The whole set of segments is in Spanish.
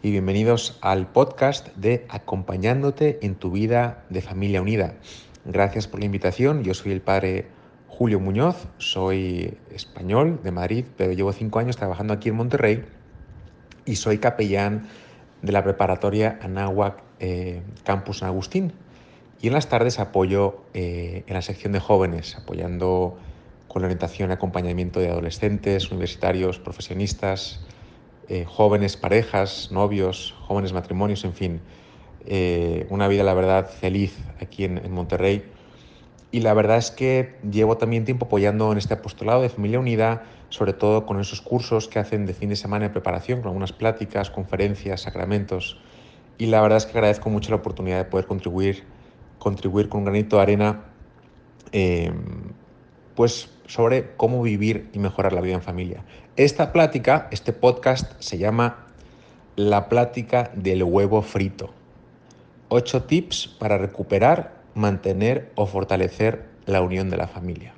y bienvenidos al podcast de Acompañándote en tu vida de familia unida. Gracias por la invitación. Yo soy el padre Julio Muñoz, soy español de Madrid, pero llevo cinco años trabajando aquí en Monterrey y soy capellán de la preparatoria Anáhuac eh, Campus San Agustín. Y en las tardes apoyo eh, en la sección de jóvenes, apoyando con orientación y acompañamiento de adolescentes, universitarios, profesionistas, eh, jóvenes parejas, novios, jóvenes matrimonios, en fin. Eh, una vida, la verdad, feliz aquí en, Monterrey. Y la verdad es que llevo también tiempo apoyando en este apostolado de Familia Unida, sobre todo con esos cursos que hacen de fin de semana de preparación, con algunas pláticas, conferencias, sacramentos. Y la verdad es que agradezco mucho la oportunidad de poder contribuir, contribuir con un granito de arena eh, pues sobre cómo vivir y mejorar la vida en familia. Esta plática, este podcast se llama La plática del huevo frito. Ocho tips para recuperar, mantener o fortalecer la unión de la familia.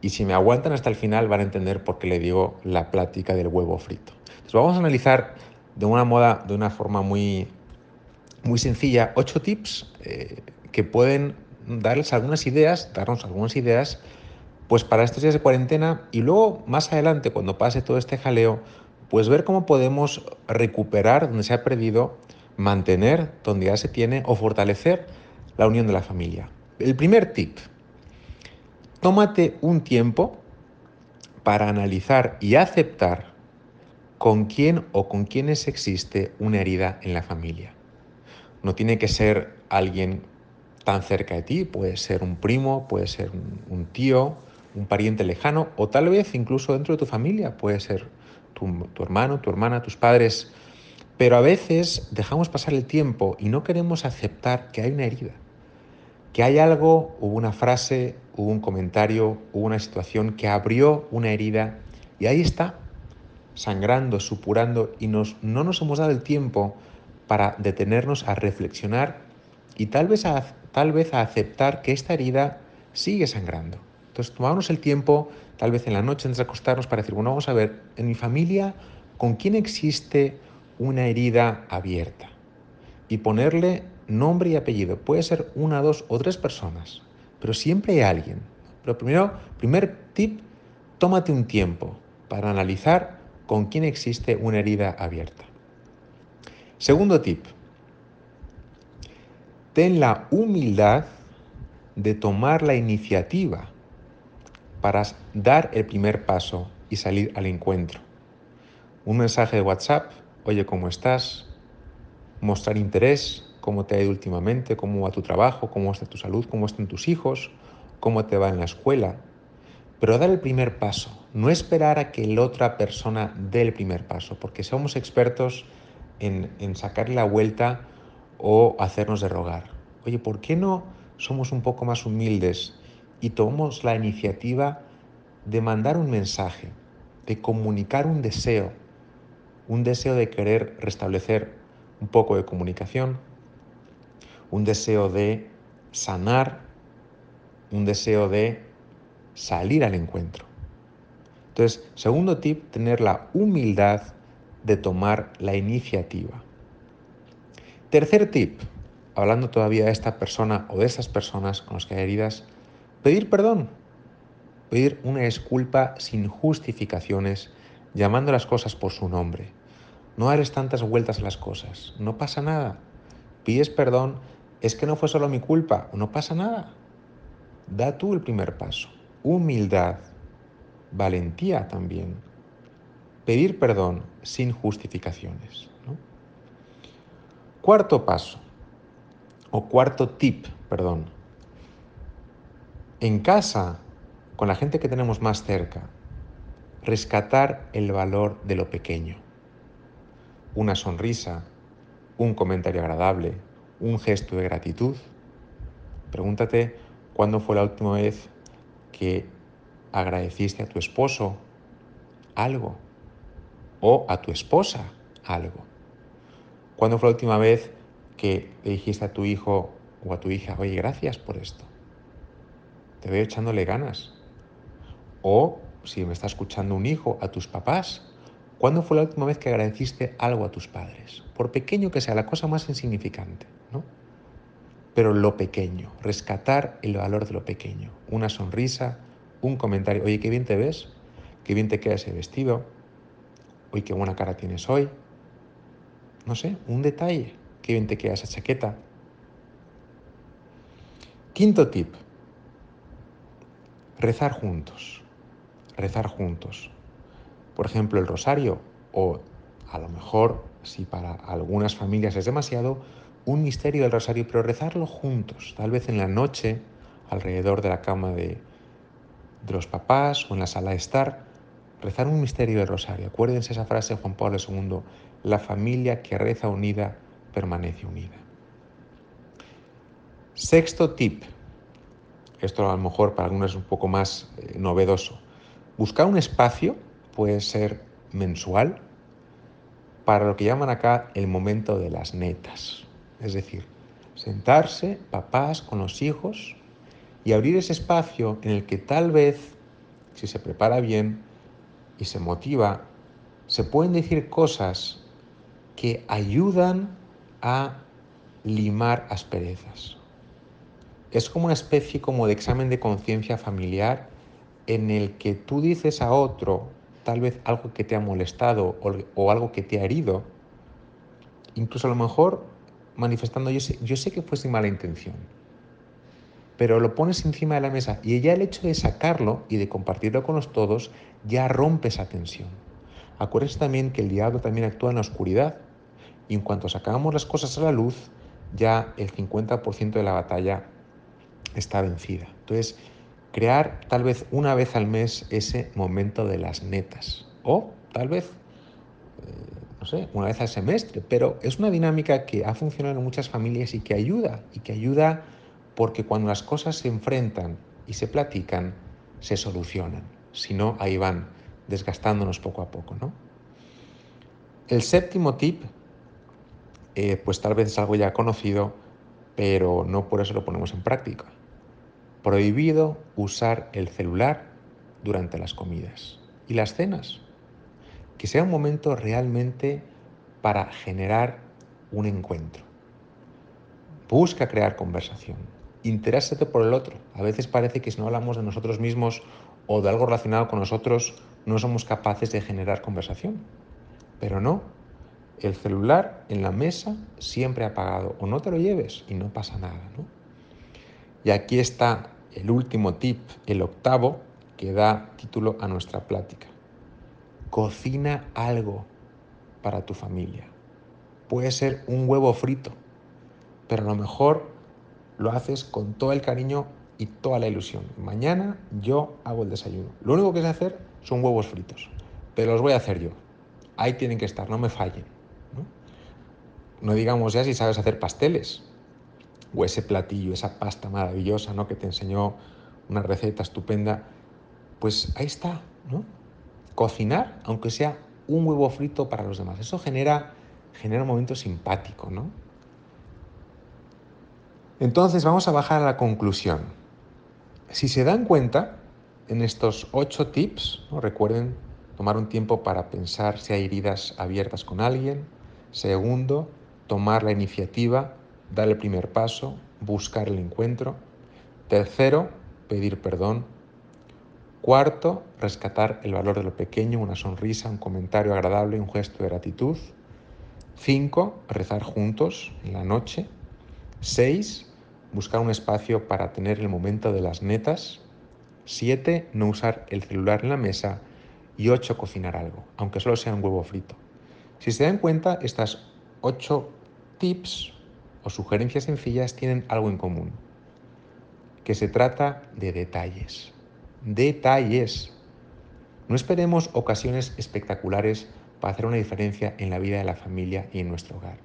Y si me aguantan hasta el final van a entender por qué le digo la plática del huevo frito. Entonces vamos a analizar de una moda, de una forma muy, muy sencilla, ocho tips eh, que pueden darles algunas ideas, darnos algunas ideas pues para estos días de cuarentena y luego más adelante, cuando pase todo este jaleo, pues ver cómo podemos recuperar donde se ha perdido, mantener donde ya se tiene o fortalecer la unión de la familia. El primer tip, tómate un tiempo para analizar y aceptar con quién o con quiénes existe una herida en la familia. No tiene que ser alguien tan cerca de ti, puede ser un primo, puede ser un, tío, un pariente lejano o tal vez incluso dentro de tu familia, puede ser tu, hermano, tu hermana, tus padres. Pero a veces dejamos pasar el tiempo y no queremos aceptar que hay una herida, que hay algo, hubo una frase, hubo un comentario, hubo una situación que abrió una herida y ahí está, sangrando, supurando y nos, no nos hemos dado el tiempo para detenernos a reflexionar y tal vez a, tal vez a aceptar que esta herida sigue sangrando. Entonces, tomarnos el tiempo, tal vez en la noche antes de acostarnos, para decir, bueno, vamos a ver, en mi familia, ¿con quién existe una herida abierta? Y ponerle nombre y apellido. Puede ser una, dos o tres personas, pero siempre hay alguien. Pero primero, primer tip, tómate un tiempo para analizar con quién existe una herida abierta. Segundo tip, ten la humildad de tomar la iniciativa para dar el primer paso y salir al encuentro. Un mensaje de WhatsApp, oye, ¿cómo estás? Mostrar interés, cómo te ha ido últimamente, cómo va tu trabajo, cómo está tu salud, cómo están tus hijos, cómo te va en la escuela. Pero dar el primer paso, no esperar a que la otra persona dé el primer paso, porque somos expertos en, en sacarle la vuelta o hacernos de rogar. Oye, ¿por qué no somos un poco más humildes y tomamos la iniciativa de mandar un mensaje, de comunicar un deseo, un deseo de querer restablecer un poco de comunicación, un deseo de sanar, un deseo de salir al encuentro. Entonces, segundo tip, tener la humildad de tomar la iniciativa. Tercer tip, hablando todavía de esta persona o de estas personas con las que hay heridas, Pedir perdón, pedir una disculpa sin justificaciones, llamando las cosas por su nombre. No hares tantas vueltas a las cosas, no pasa nada. Pides perdón, es que no fue solo mi culpa, no pasa nada. Da tú el primer paso. Humildad, valentía también. Pedir perdón sin justificaciones. Cuarto paso, o cuarto tip, perdón en casa, con la gente que tenemos más cerca, rescatar el valor de lo pequeño. Una sonrisa, un comentario agradable, un gesto de gratitud. Pregúntate cuándo fue la última vez que agradeciste a tu esposo algo o a tu esposa algo. ¿Cuándo fue la última vez que le dijiste a tu hijo o a tu hija, oye, gracias por esto? Te veo echándole ganas. O si me está escuchando un hijo, a tus papás. ¿Cuándo fue la última vez que agradeciste algo a tus padres? Por pequeño que sea, la cosa más insignificante, ¿no? Pero lo pequeño, rescatar el valor de lo pequeño. Una sonrisa, un comentario, oye, qué bien te ves, qué bien te queda ese vestido, oye, qué buena cara tienes hoy. No sé, un detalle, qué bien te queda esa chaqueta. Quinto tip, rezar juntos rezar juntos. Por ejemplo, el rosario o a lo mejor, si para algunas familias es demasiado, un misterio del rosario, pero rezarlo juntos, tal vez en la noche, alrededor de la cama de, de los papás o en la sala de estar, rezar un misterio del rosario. Acuérdense esa frase de Juan Pablo II, la familia que reza unida permanece unida. Sexto tip, esto a lo mejor para algunos es un poco más eh, novedoso, Buscar un espacio puede ser mensual para lo que llaman acá el momento de las netas. Es decir, sentarse papás con los hijos y abrir ese espacio en el que tal vez, si se prepara bien y se motiva, se pueden decir cosas que ayudan a limar asperezas. Es como una especie como de examen de conciencia familiar en el que tú dices a otro tal vez algo que te ha molestado o, algo que te ha herido, incluso a lo mejor manifestando, yo sé, que fue sin mala intención, pero lo pones encima de la mesa y ya el hecho de sacarlo y de compartirlo con los todos ya rompe esa tensión. Acuérdense también que el diablo también actúa en la oscuridad y en cuanto sacamos las cosas a la luz, ya el 50% de la batalla está vencida. Entonces, crear tal vez una vez al mes ese momento de las netas o tal vez, eh, no sé, una vez al semestre, pero es una dinámica que ha funcionado en muchas familias y que ayuda, y que ayuda porque cuando las cosas se enfrentan y se platican, se solucionan. Si no, ahí van desgastándonos poco a poco, ¿no? El séptimo tip, eh, pues tal vez es algo ya conocido, pero no por eso lo ponemos en práctica. Prohibido usar el celular durante las comidas y las cenas. Que sea un momento realmente para generar un encuentro. Busca crear conversación. Interésate por el otro. A veces parece que si no hablamos de nosotros mismos o de algo relacionado con nosotros, no somos capaces de generar conversación. Pero no. El celular en la mesa siempre apagado. O no te lo lleves y no pasa nada. Y aquí está el último tip, el octavo, que da título a nuestra plática. Cocina algo para tu familia. Puede ser un huevo frito, pero a lo mejor lo haces con todo el cariño y toda la ilusión. Mañana yo hago el desayuno. Lo único que sé hacer son huevos fritos, pero los voy a hacer yo. Ahí tienen que estar, no me fallen. No, no digamos ya si sabes hacer pasteles, o ese platillo, esa pasta maravillosa ¿no? que te enseñó una receta estupenda, pues ahí está, ¿no? Cocinar, aunque sea un huevo frito para los demás. Eso genera, genera un momento simpático, ¿no? Entonces vamos a bajar a la conclusión. Si se dan cuenta, en estos ocho tips, recuerden tomar un tiempo para pensar si hay heridas abiertas con alguien. Segundo, tomar la iniciativa dar el primer paso, buscar el encuentro. Tercero, pedir perdón. Cuarto, rescatar el valor de lo pequeño, una sonrisa, un comentario agradable, un gesto de gratitud. Cinco, rezar juntos en la noche. Seis, buscar un espacio para tener el momento de las netas. Siete, no usar el celular en la mesa. Y ocho, cocinar algo, aunque solo sea un huevo frito. Si se dan cuenta, estas ocho tips o sugerencias sencillas tienen algo en común, que se trata de detalles. Detalles. No esperemos ocasiones espectaculares para hacer una diferencia en la vida de la familia y en nuestro hogar.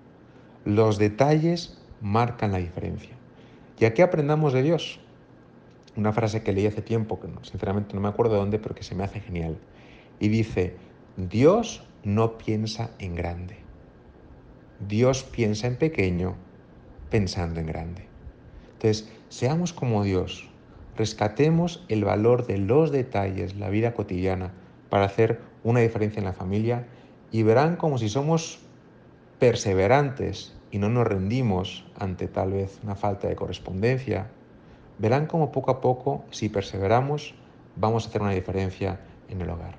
Los detalles marcan la diferencia. Y aquí aprendamos de Dios. Una frase que leí hace tiempo, que sinceramente no me acuerdo de dónde, pero que se me hace genial. Y dice, Dios no piensa en grande. Dios piensa en pequeño pensando en grande. Entonces, seamos como Dios, rescatemos el valor de los detalles, la vida cotidiana, para hacer una diferencia en la familia y verán como si somos perseverantes y no nos rendimos ante tal vez una falta de correspondencia, verán como poco a poco, si perseveramos, vamos a hacer una diferencia en el hogar.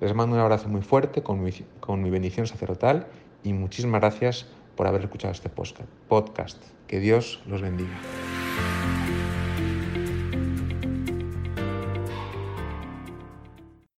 Les mando un abrazo muy fuerte con mi, con mi bendición sacerdotal y muchísimas gracias por haber escuchado este podcast. Que Dios los bendiga.